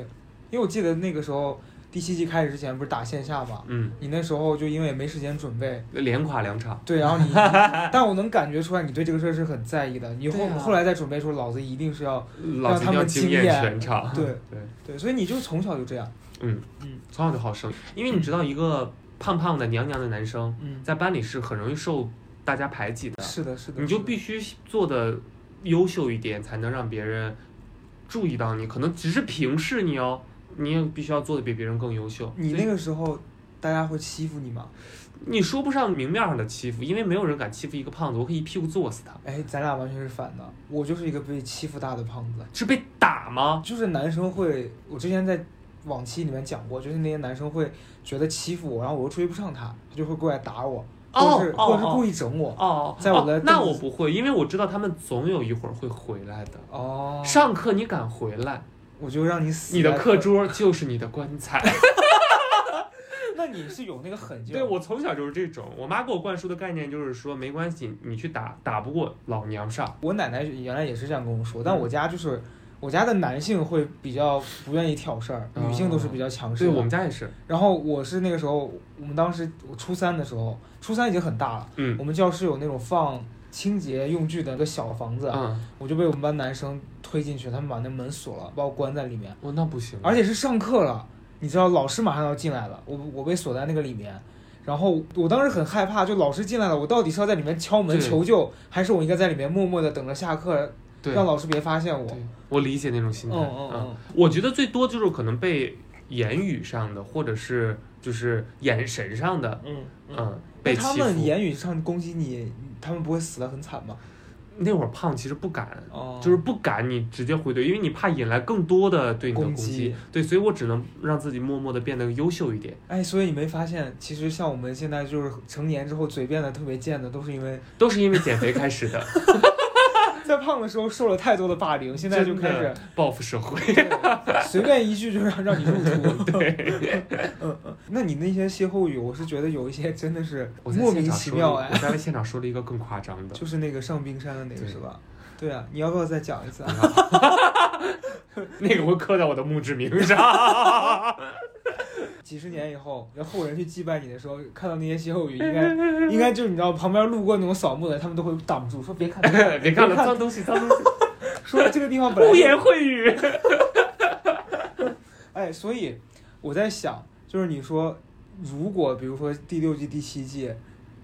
因为我记得那个时候第七季开始之前不是打线下嘛，嗯，你那时候就因为没时间准备，连垮两场。对，然后你，但我能感觉出来你对这个事儿是很在意的。你后、啊后来再准备时候，老子一定是要老子一定要让他们惊艳惊艳全场。对 对，对，所以你就从小就这样。嗯嗯从小就好胜，因为你知道一个胖胖的娘娘的男生嗯，在班里是很容易受大家排挤的，是的，是的，你就必须做的优秀一点，才能让别人注意到你。可能只是平视你哦，你也必须要做的比别人更优秀。你那个时候大家会欺负你吗？你说不上明面上的欺负，因为没有人敢欺负一个胖子，我可以一屁股坐死他。哎，咱俩完全是反的。我就是一个被欺负大的胖子，是被打吗？就是男生会，我之前在往期里面讲过，就是那些男生会觉得欺负我，然后我又追不上他，他就会过来打我，或哦或者是故意整我。哦，在我的哦那我不会，因为我知道他们总有一会儿会回来的。哦，上课你敢回来，我就让你死。你的课，桌就是你的棺材。那你是有那个狠劲。对我从小就是这种，我妈给我灌输的概念就是说，没关系，你去打，打不过老娘上。我奶奶原来也是这样跟我说，但我家就是我家的男性会比较不愿意挑事儿，女性都是比较强势的。对我们家也是，然后我是那个时候，我们当时我初三的时候，初三已经很大了，嗯我们教室有那种放清洁用具的一个小房子，嗯，我就被我们班男生推进去，他们把那门锁了，把我关在里面，我那不行，而且是上课了，你知道老师马上要进来了，我我被锁在那个里面。然后我当时很害怕，就老师进来了，我到底是要在里面敲门求救，还是我应该在里面默默的等着下课，让老师别发现我？我理解那种心态。嗯嗯嗯，我觉得最多就是可能被言语上的，或者是就是眼神上的，嗯嗯，那被他。们言语上攻击你，他们不会死得很惨吗？那会儿胖其实不敢，哦，就是不敢你直接回怼，因为你怕引来更多的对你的攻击。对，所以我只能让自己默默的变得优秀一点，哎，所以你没发现，其实像我们现在就是成年之后嘴变得特别贱的，都是因为都是因为减肥开始的，在胖的时候受了太多的霸凌，现在就开始报复社会。随便一句就让让你入土。对，嗯嗯。那你那些歇后语，我是觉得有一些真的是莫名其妙哎了我，在现场说了一个更夸张的，就是那个上冰山的那个是吧？对啊，你要不要再讲一次啊？那个会刻在我的墓志铭上。几十年以后，然后后人去祭拜你的时候，看到那些歇后语，应该应该就是你知道旁边路过那种扫墓的，他们都会挡住，说别看，别看了，脏东西，脏东西，说这个地方本来就污言秽语。哎，所以我在想，就是你说，如果比如说第六季、第七季，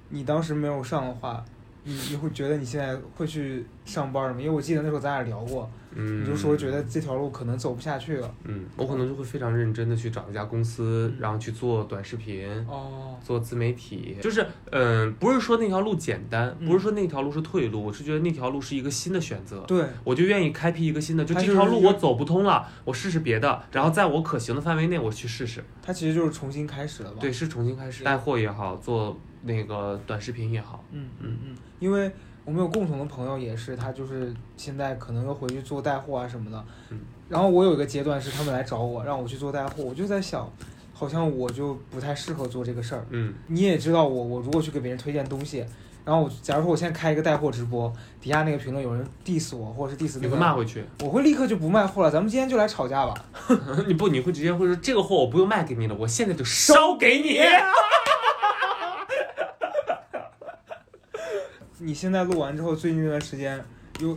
你当时没有上的话，你你会觉得你现在会去上班吗？因为我记得那时候咱俩聊过，嗯，你就说觉得这条路可能走不下去了。嗯，我可能就会非常认真的去找一家公司，然后去做短视频。哦，做自媒体，就是，嗯、不是说那条路简单，嗯不是说那条路是退路，我是觉得那条路是一个新的选择，对，我就愿意开辟一个新的，就这条路我走不通了，我试试别的，然后在我可行的范围内我去试试，它其实就是重新开始了吧？对，，是重新开始，带货也好，做那个短视频也好，嗯嗯嗯，因为我们有共同的朋友也是，他就是现在可能要回去做带货啊什么的。嗯然后我有一个阶段是他们来找我，让我去做带货，我就在想，好像我就不太适合做这个事儿。嗯，你也知道我，我如果去给别人推荐东西，然后我假如说我现在开一个带货直播，底下那个评论有人 diss 我，或者是 diss 你，会骂回去，我会立刻就不卖货了，咱们今天就来吵架吧。你不，你会直接会说这个货我不用卖给你了，我现在就烧给你，你现在录完之后，最近这段时间又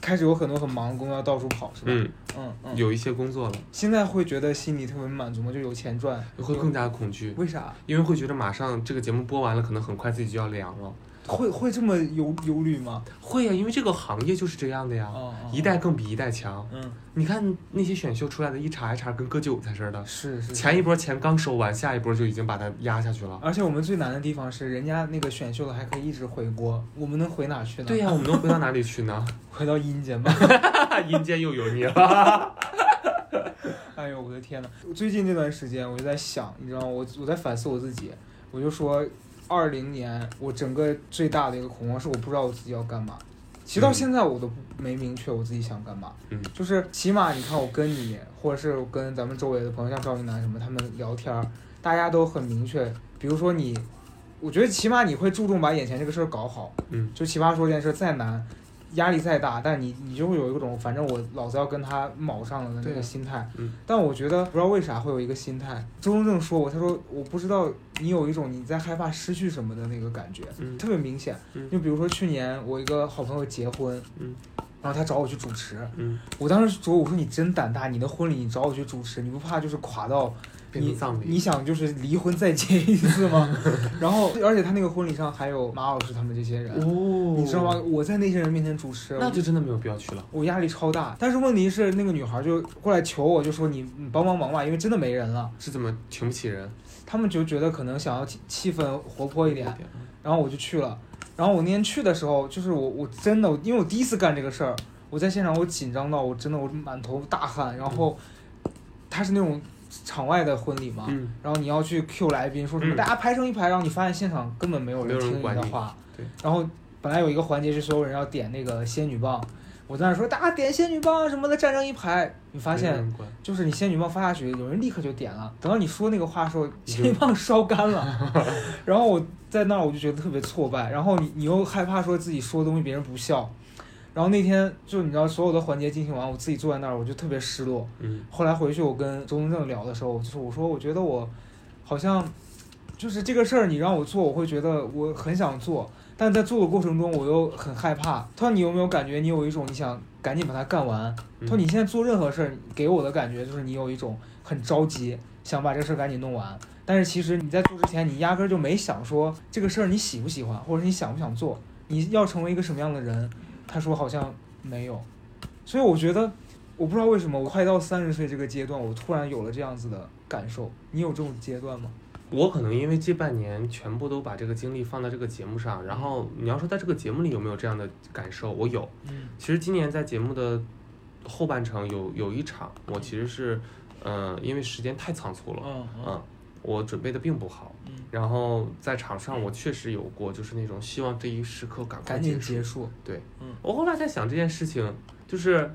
开始有很多很忙的工作要到处跑，是吧？嗯，嗯嗯。有一些工作了，现在会觉得心里特别满足吗？就有钱赚，会更加恐惧，为啥？因为会觉得马上这个节目播完了，可能很快自己就要凉了。会会这么忧忧虑吗？会呀、因为这个行业就是这样的呀，哦哦一代更比一代强。嗯，你看那些选秀出来的，一茬一茬跟割韭菜似的，是是。前一波钱刚收完，下一波就已经把它压下去了。而且我们最难的地方是，人家那个选秀的还可以一直回锅，我们能回哪去呢？对呀、我们能回到哪里去呢？回到阴间吧。阴间又有你了。哎呦，我的天呐！最近这段时间我就在想，你知道吗？我我在反思我自己，我就说，二零年我整个最大的一个恐慌是我不知道我自己要干嘛。其实到嗯现在我都没明确我自己想干嘛。嗯就是起码你看我跟你，或者是跟咱们周围的朋友，像赵云南什么，他们聊天儿，大家都很明确。比如说你，我觉得起码你会注重把眼前这个事儿搞好。嗯，就奇葩说这件事再难，压力再大，但你你就会有一种反正我老子要跟他卯上了的那个心态。嗯但我觉得不知道为啥会有一个心态。周中正说我，他说我不知道你有一种你在害怕失去什么的那个感觉，嗯特别明显。嗯就比如说去年我一个好朋友结婚，嗯然后他找我去主持，嗯，我当时说我说你真胆大，你的婚礼你找我去主持，你不怕就是垮到你葬礼。你想就是离婚再结一次吗？然后而且他那个婚礼上还有马老师他们这些人。哦，你知道吗？？我在那些人面前主持，那就真的没有必要去了。我压力超大。但是问题是，那个女孩就过来求我，就说你你帮帮忙吧，因为真的没人了。是怎么请不起人？他们就觉得可能想要气气氛活泼一点，点。然后我就去了。然后我那天去的时候，就是我我真的，因为我第一次干这个事儿，我在现场我紧张到我真的我满头大汗，然后他是那种场外的婚礼嘛，嗯，然后你要去 Q 来宾，说什么、嗯大家排成一排，然后你发现现场根本没有人听你的话，对，然后本来有一个环节是所有人要点那个仙女棒，我在那说大家点仙女棒啊什么的，站成一排，你发现就是你仙女棒发下去，有人立刻就点了。等到你说那个话的时候，仙女棒烧干了。然后我在那儿我就觉得特别挫败，然后你你又害怕说自己说的东西别人不笑。然后那天就你知道所有的环节进行完，我自己坐在那儿我就特别失落。嗯后来回去我跟周东正聊的时候，就是我说我觉得我好像就是这个事儿你让我做，我会觉得我很想做，但在做的过程中我又很害怕。他说你有没有感觉你有一种你想赶紧把它干完？他说嗯你现在做任何事儿给我的感觉就是你有一种很着急，想把这事儿赶紧弄完。但是其实你在做之前，你压根儿就没想说这个事儿你喜不喜欢，或者你想不想做，你要成为一个什么样的人。他说好像没有，所以我觉得我不知道为什么我快到三十岁这个阶段，我突然有了这样子的感受。你有这种阶段吗？我可能因为这半年全部都把这个精力放在这个节目上，然后你要说在这个节目里有没有这样的感受，我有。嗯其实今年在节目的后半程有有一场，我其实是，呃，因为时间太仓促了，嗯嗯，我准备的并不好，嗯，然后在场上我确实有过，就是那种希望这一时刻赶快赶紧结束结束。对，嗯我后来在想这件事情，就是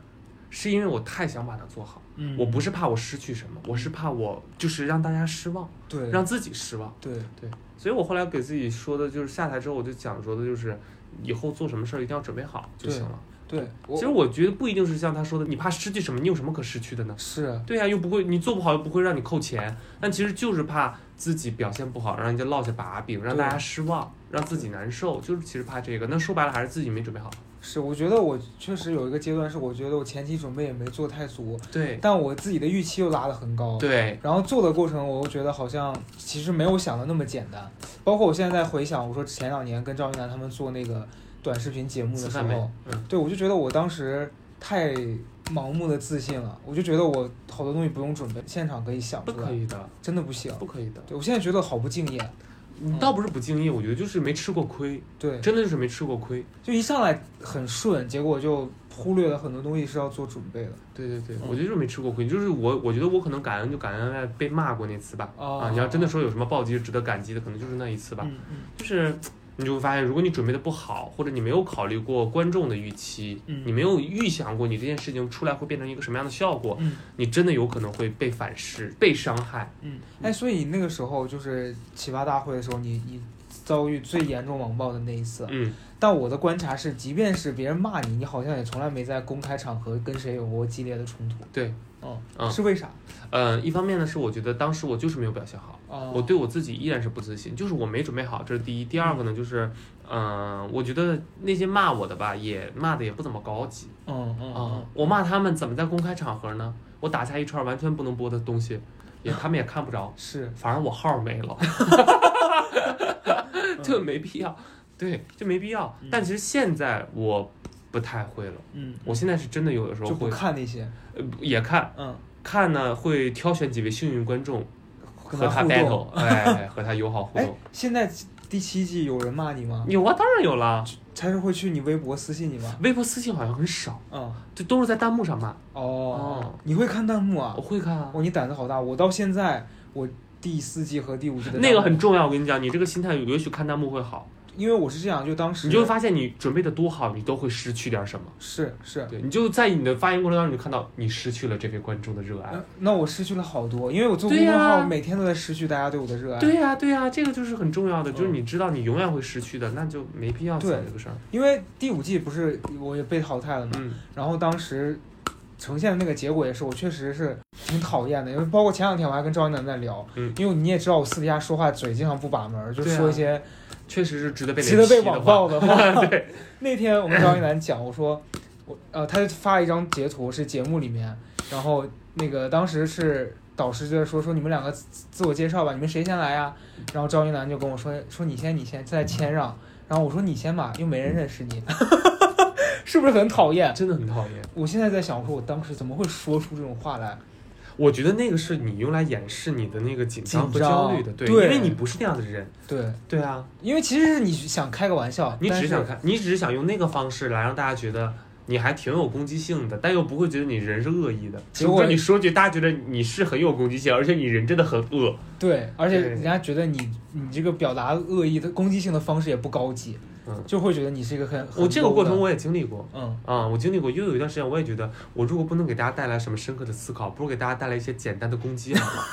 是因为我太想把它做好，嗯我不是怕我失去什么，我是怕我就是让大家失望，对让自己失望。对对所以我后来给自己说的就是下台之后我就讲说的就是，以后做什么事儿一定要准备好就行了。对，其实我觉得不一定是像他说的，你怕失去什么，你有什么可失去的呢？是对呀、又不会，你做不好又不会让你扣钱，但其实就是怕自己表现不好，让人家落下把柄，让大家失望，让自己难受，就是其实怕这个。那说白了还是自己没准备好。是，我觉得我确实有一个阶段是，我觉得我前期准备也没做太足，对但我自己的预期又拉得很高。对，然后做的过程，我又觉得好像其实没有想的那么简单。包括我现在在回想，我说前两年跟赵云楠他们做那个短视频节目的时候，？嗯，对我就觉得我当时太盲目的自信了，我就觉得我好多东西不用准备，现场可以想不出来，可以的，真的不行。不可以的。对我现在觉得好不敬业。你倒不是不敬业，我觉得就是没吃过亏，对，真的就是没吃过亏。就一上来很顺，结果就忽略了很多东西是要做准备的。对对对，嗯我觉得就是没吃过亏，就是我我觉得我可能感恩就感恩在被骂过那次吧。哦啊，你要真的说有什么暴击值得感激的，可能就是那一次吧。嗯嗯就是你就会发现，如果你准备的不好，或者你没有考虑过观众的预期，嗯你没有预想过你这件事情出来会变成一个什么样的效果，嗯你真的有可能会被反噬、被伤害。嗯。哎，所以那个时候就是奇葩大会的时候，你你遭遇最严重网暴的那一次。嗯，但我的观察是，即便是别人骂你，你好像也从来没在公开场合跟谁有过激烈的冲突。对，嗯，嗯是为啥？呃，一方面呢是我觉得当时我就是没有表现好，哦，我对我自己依然是不自信，就是我没准备好，这是第一。第二个呢就是，嗯、我觉得那些骂我的吧，也骂的也不怎么高级嗯嗯啊、嗯我骂他们怎么在公开场合呢？我打下一串完全不能播的东西，也 他们也看不着。是，反而我号没了，就没必要，对，就没必要嗯。但其实现在我不太会了，嗯，我现在是真的有的时候就不会，看那些，呃也看嗯，看呢，会挑选几位幸运观众和他互 battle，哎，和他友好互哎动。，现在第七季有人骂你吗？有啊，当然有了，才是会去你微博私信你吗？微博私信好像很少，嗯，就都是在弹幕上骂。哦哦，你会看弹幕啊我？会看啊，哦，你胆子好大！我到现在，我第四季和第五季的那个很重要。我跟你讲，你这个心态也许看弹幕会好，因为我是这样，就当时你就会发现你准备的多好，你都会失去点什么。是是，对，你就在你的发言过程当中，你就看到你失去了这位观众的热爱。那那我失去了好多，因为我做公众号，每天都在失去大家对我的热爱。对呀、对呀、这个就是很重要的，就是嗯你知道你永远会失去的，那就没必要想这个事儿。因为第五季不是我也被淘汰了嘛，嗯，然后当时呈现的那个结果也是我确实是挺讨厌的，因为包括前两天我还跟赵一楠在聊，嗯因为你也知道我私底下说话嘴经常不把门，就说一些确实是值得被值得被网暴的话。对，那天我跟赵一楠讲，我说我呃，他就发了一张截图，是节目里面，然后那个当时是导师就在说说你们两个自自我介绍吧，你们谁先来呀？然后赵一楠就跟我说说你先你先再谦让，然后我说你先吧，又没人认识你，是不是很讨厌？真的很讨厌。我现在在想，我说我当时怎么会说出这种话来？我觉得那个是你用来掩饰你的那个紧张和焦虑的，对，对因为你不是那样的人。对，对啊，因为其实是你想开个玩笑，你只是想开，你只是想用那个方式来让大家觉得你还挺有攻击性的，但又不会觉得你人是恶意的。结果你说句，大家觉得你是很有攻击性，而且你人真的很恶。对，而且人家觉得你你这个表达恶意的攻击性的方式也不高级，嗯就会觉得你是一个很很我这个过程我也经历过。嗯啊、我经历过，因为有一段时间我也觉得，我如果不能给大家带来什么深刻的思考，不如给大家带来一些简单的攻击好了。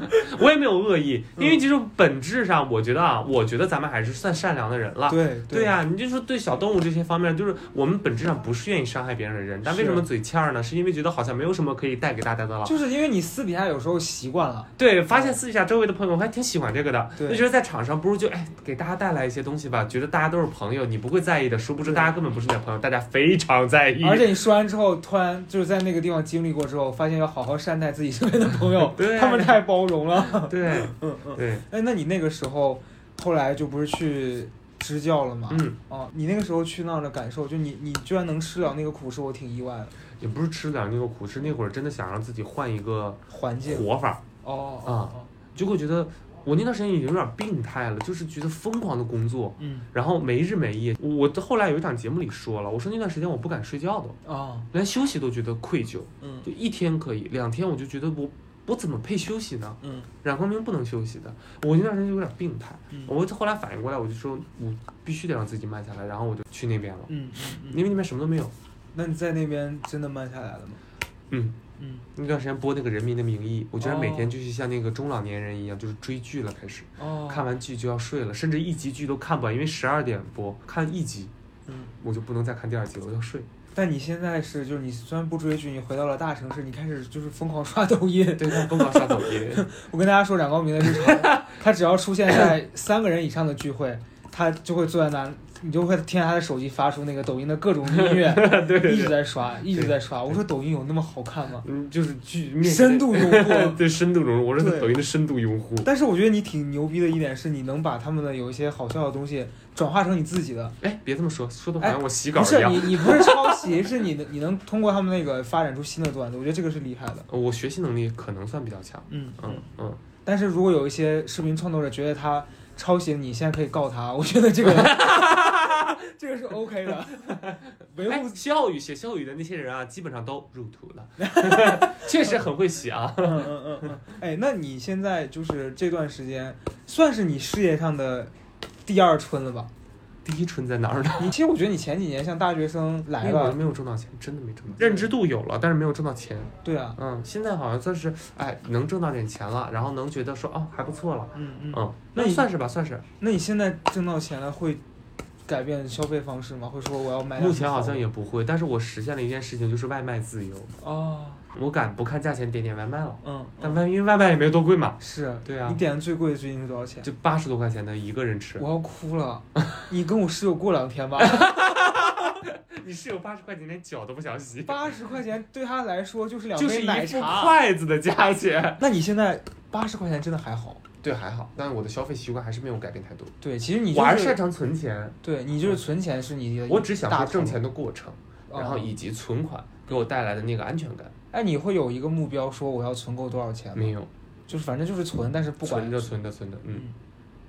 我也没有恶意，因为其实本质上，我觉得啊，我觉得咱们还是算善良的人了。对对呀、你就说对小动物这些方面，就是我们本质上不是愿意伤害别人的人，但为什么嘴欠儿呢？是因为觉得好像没有什么可以带给大家的了。就是因为你私底下有时候习惯了，对，发现私底下周围的朋友还挺喜欢这个的，对就觉得在场上不如就哎给大家带来一些东西吧，觉得大家都是朋友，你不会在意的，殊不知大家根本不是你的朋友，大家非常在意。而且你说完之后，突然就是在那个地方经历过之后，发现要好好善待自己身边的朋友，对他们太包容了。对嗯嗯。对，哎，那你那个时候，后来就不是去支教了吗？嗯，哦，你那个时候去那儿的感受，就你你居然能吃了那个苦，是我挺意外的。也不是吃了那个苦，是那会儿真的想让自己换一个环境。活法，哦啊哦，就会觉得我那段时间已经有点病态了，就是觉得疯狂的工作，嗯。然后没日没夜。我后来有一档节目里说了，我说那段时间我不敢睡觉。的，哦。连休息都觉得愧疚，嗯。就一天可以，两天我就觉得我我怎么配休息呢？嗯冉光明不能休息的，我那段时间就有点病态。嗯我后来反应过来，我就说我必须得让自己慢下来，然后我就去那边了，嗯嗯嗯。因为那边什么都没有。那你在那边真的慢下来了吗？嗯，嗯那段时间播那个《人民的名义》，我居然每天哦就是像那个中老年人一样，就是追剧了，开始哦，看完剧就要睡了，甚至一集剧都看不完，因为十二点播，看一集嗯。我就不能再看第二集了，我要睡。但你现在是，就是你虽然不追剧，你回到了大城市，你开始就是疯狂刷抖音。对，他疯狂刷抖音。我跟大家说，冉高明的日常，他只要出现在三个人以上的聚会，他就会坐在那，你就会听见他的手机发出那个抖音的各种音乐，对对一直，在刷，一直在刷。我说抖音有那么好看吗？嗯，就是剧面深度用户。对深度融入，我是对抖音的深度用户。但是我觉得你挺牛逼的一点是，你能把他们的有一些好笑的东西转化成你自己的。哎，别这么说，说的好像我洗稿一样不是。你，你不是抄袭，是你的，你能通过他们那个发展出新的段子，我觉得这个是厉害的。我学习能力可能算比较强。嗯嗯嗯，但是如果有一些视频创作者觉得他抄袭你，现在可以告他，我觉得这个 这个是 OK 的，维哎护，歇后语写歇后语的那些人啊，基本上都入土了，确实很会写啊。嗯嗯嗯嗯，哎，那你现在就是这段时间，算是你事业上的第二春了吧？第一春在哪儿呢？你其实我觉得你前几年像大学生来了，没有挣到钱，真的没挣到。认知度有了，但是没有挣到钱。对啊，嗯，现在好像算是哎能挣到点钱了，然后能觉得说哦还不错了。嗯嗯，嗯，那你算是吧，算是。那你现在挣到钱了会改变消费方式吗？会说我要买？目前好像也不会，但是我实现了一件事情，就是外卖自由。哦，我敢不看价钱点点外卖了，嗯，但外因为外卖也没有多贵嘛，是，对啊你点的最贵的最近是多少钱？就八十多块钱的一个人吃。我要哭了，你跟我室友过两天吧。你室友八十块钱连脚都不想洗，八十块钱对他来说就是两就是杯奶一副茶。筷子的价钱。那你现在八十块钱真的还好？对，还好，但是我的消费习惯还是没有改变太多。对，其实你就是我还是擅长存钱，对你就是存钱是你的，我只想说挣钱的过程，哦然后以及存款给我带来的那个安全感。哎，你会有一个目标，说我要存够多少钱吗？没有，就是反正就是存，但是不管存着存着存着，嗯，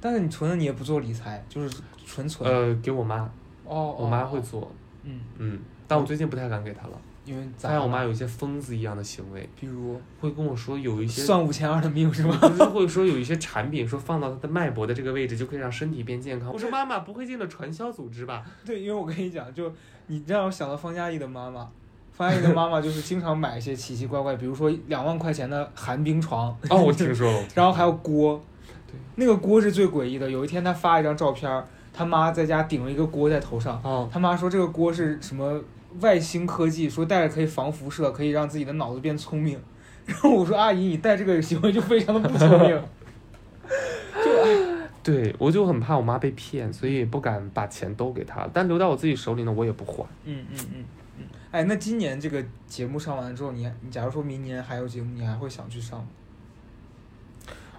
但是你存了你也不做理财，就是纯存。呃，给我妈，哦，我妈哦会做，嗯，嗯，但我最近不太敢给她了，因为咋发现我妈有一些疯子一样的行为，比如会跟我说有一些。算五千二的命是吗？不是会说有一些产品说放到她的脉搏的这个位置就可以让身体变健康。我说妈妈不会进了传销组织吧？对，因为我跟你讲，就你让我想到方嘉译的妈妈。方嘉译的妈妈就是经常买一些奇奇怪怪，比如说两万块钱的寒冰床，哦，我听说了。然后还有锅，对，那个锅是最诡异的。有一天她发一张照片儿，他妈在家顶了一个锅在头上，哦，他妈说这个锅是什么外星科技，说戴着可以防辐射，可以让自己的脑子变聪明。然后我说阿姨，你戴这个行为就非常的不聪明。就哎，对，我就很怕我妈被骗，所以不敢把钱都给她，但留在我自己手里呢，我也不还。嗯嗯嗯嗯，哎，那今年这个节目上完之后，你还你假如说明年还有节目，你还会想去上吗？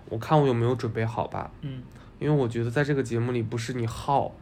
我看我有没有准备好吧，嗯因为我觉得在这个节目里，不是你耗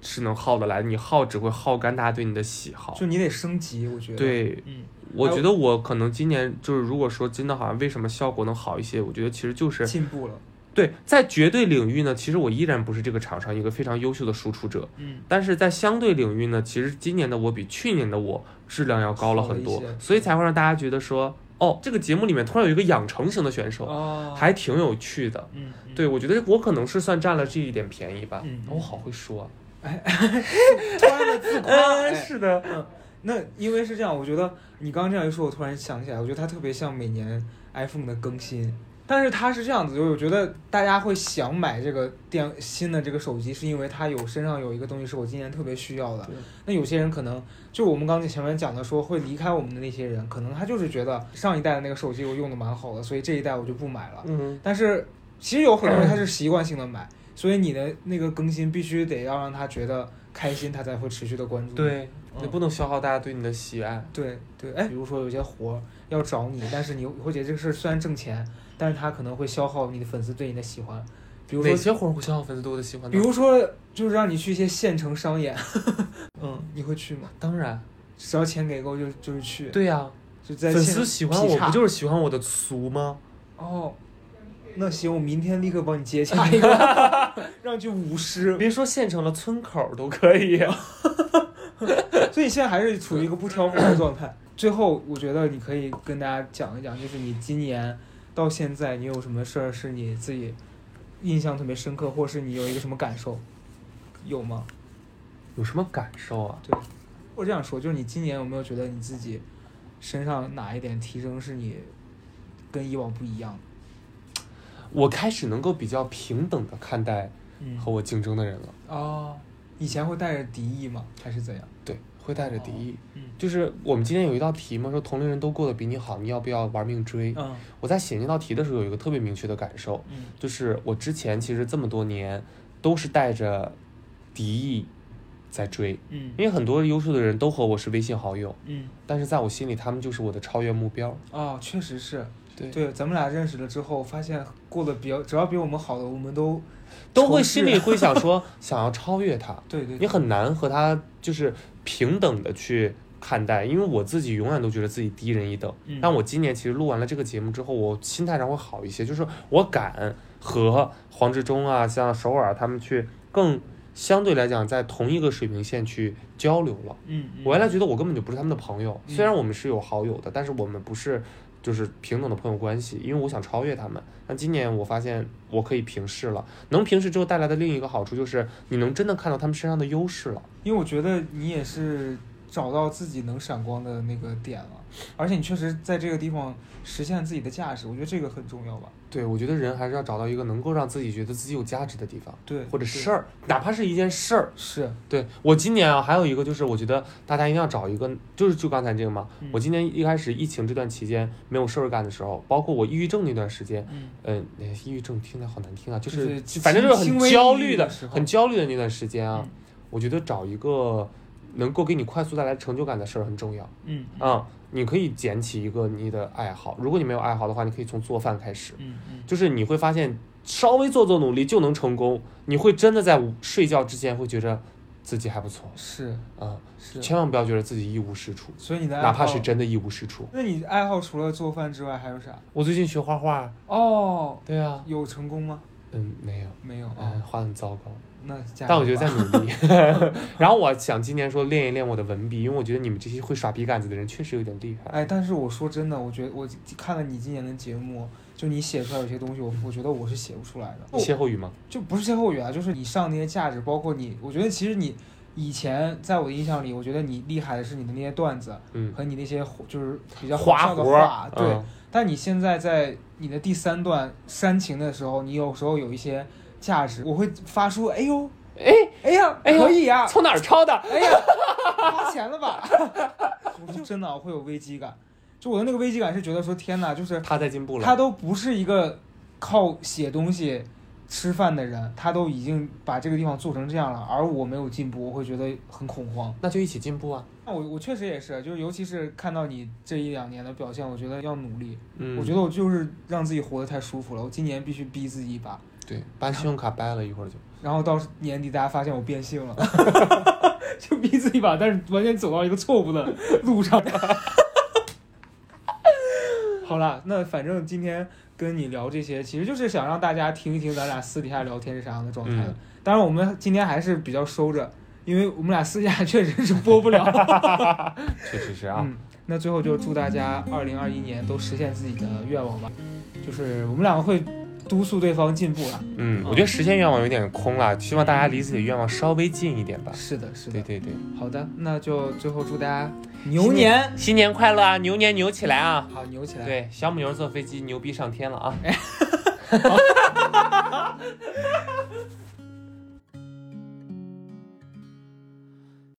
是能耗得来，你耗只会耗干大家对你的喜好。就你得升级，我觉得。，对，嗯我觉得我可能今年就是，如果说真的好像为什么效果能好一些，我觉得其实就是进步了。对，在绝对领域呢，其实我依然不是这个场上一个非常优秀的输出者，嗯，但是在相对领域呢，其实今年的我比去年的我质量要高了很多所以才会让大家觉得说，哦，这个节目里面突然有一个养成型的选手，哦，还挺有趣的。嗯，嗯，对，我觉得我可能是算占了这一点便宜吧。嗯嗯我好会说啊。突然的自夸，哎是的。嗯那因为是这样，我觉得你刚刚这样一说，我突然想起来，我觉得它特别像每年 iPhone 的更新。但是它是这样子，就是我觉得大家会想买这个电新的这个手机，是因为它有身上有一个东西是我今年特别需要的。那有些人可能就我们刚才前面讲的说会离开我们的那些人，可能他就是觉得上一代的那个手机我用的蛮好的，所以这一代我就不买了。嗯，但是其实有很多人他是习惯性的买，所以你的那个更新必须得要让他觉得开心，他才会持续的关注。对，嗯你不能消耗大家对你的喜爱。对对，哎，比如说有些活儿要找你，但是你会觉得这个事儿虽然挣钱，但是他可能会消耗你的粉丝对你的喜欢。比如说，哪些活儿会消耗粉丝对我的喜欢？比如说就是让你去一些县城商演，嗯，你会去吗？当然，只要钱给够就就是去，对呀、就在现粉丝喜欢我，不就是喜欢我的俗吗？哦。那行，我明天立刻帮你接洽一个，让去舞狮。别说县城了，村口儿都可以。所以你现在还是处于一个不挑活的状态。最后，我觉得你可以跟大家讲一讲，就是你今年到现在，你有什么事儿是你自己印象特别深刻，或是你有一个什么感受，有吗？有什么感受啊？对，或者这样说，就是你今年有没有觉得你自己身上哪一点提升是你跟以往不一样的？我开始能够比较平等的看待嗯和我竞争的人了。哦，以前会带着敌意吗？还是怎样？对，会带着敌意。嗯就是我们今天有一道题嘛，说同龄人都过得比你好，你要不要玩命追？嗯我在写那道题的时候有一个特别明确的感受，嗯就是我之前其实这么多年都是带着敌意在追，嗯因为很多优秀的人都和我是微信好友，嗯，但是在我心里他们就是我的超越目标。哦，确实是。对，对，咱们俩认识了之后，发现过得比较，只要比我们好的，我们都都会心里会想说 想要超越他，对对，你很难和他就是平等的去看待，因为我自己永远都觉得自己低人一等。嗯。但我今年其实录完了这个节目之后，我心态上会好一些，就是我敢和黄志忠啊、像首尔他们去更相对来讲在同一个水平线去交流了。嗯，嗯。我原来觉得我根本就不是他们的朋友，嗯。虽然我们是有好友的，但是我们不是就是平等的朋友关系，因为我想超越他们。但今年我发现我可以平视了，能平视之后带来的另一个好处就是你能真的看到他们身上的优势了。因为我觉得你也是找到自己能闪光的那个点了，而且你确实在这个地方实现自己的价值，我觉得这个很重要吧。对，我觉得人还是要找到一个能够让自己觉得自己有价值的地方，对，或者对事儿，哪怕是一件事儿。是，对我今年啊，还有一个就是，我觉得大家一定要找一个，就是就刚才这个嘛。嗯我今年一开始疫情这段期间没有事儿干的时候，包括我抑郁症那段时间，嗯嗯、呃，抑郁症听起来好难听啊，就就是是反正就是很焦虑的、很焦虑的那段时间啊，嗯我觉得找一个能够给你快速带来成就感的事儿很重要。嗯啊、你可以捡起一个你的爱好，如果你没有爱好的话，你可以从做饭开始。嗯嗯，就是你会发现，稍微做做努力就能成功。你会真的在午睡觉之前会觉得自己还不错是啊、是，千万不要觉得自己一无是处，所以你的爱哪怕是真的一无是处。那你爱好除了做饭之外还有啥？我最近学画画，哦，对啊，有成功吗？嗯，没有，没有嗯，啊，画得很糟糕，那但我觉得在吧努力。然后我想今年说练一练我的文笔，因为我觉得你们这些会耍笔杆子的人确实有点厉害。哎，但是我说真的，我觉得我看了你今年的节目，就你写出来有些东西，我我觉得我是写不出来的。歇后语吗？就不是歇后语啊，就是你上那些价值，包括你，我觉得其实你以前在我的印象里，我觉得你厉害的是你的那些段子嗯，和你那些就是比较好花笑的话，，对。嗯但你现在在你的第三段煽情的时候，你有时候有一些价值，我会发出哎呦，哎，哎呀，可以呀、从哪儿抄的？哎呀，花钱了吧？我就真的我会有危机感，就我的那个危机感是觉得说天哪，就是他在进步了。他都不是一个靠写东西吃饭的人，他都已经把这个地方做成这样了，而我没有进步，我会觉得很恐慌。那就一起进步啊！那我我确实也是，就是尤其是看到你这一两年的表现，我觉得要努力。嗯，我觉得我就是让自己活得太舒服了，我今年必须逼自己一把，对，把信用卡掰了一会儿就。然后到年底大家发现我变性了，就逼自己一把，但是完全走到一个错误的路上。好了，那反正今天跟你聊这些，其实就是想让大家听一听咱俩私底下聊天是啥样的状态的。嗯当然，我们今天还是比较收着，因为我们俩私下 确实是播不了。确实是啊。嗯，那最后就祝大家二零二一年都实现自己的愿望吧。就是我们两个会督促对方进步了。嗯，我觉得实现愿望有点空了，希望大家离自己的愿望稍微近一点吧。是的，是的。对对对，好的，那就最后祝大家牛年新年快乐啊！牛年牛起来啊！好牛起来。对，小母牛坐飞机牛逼上天了啊！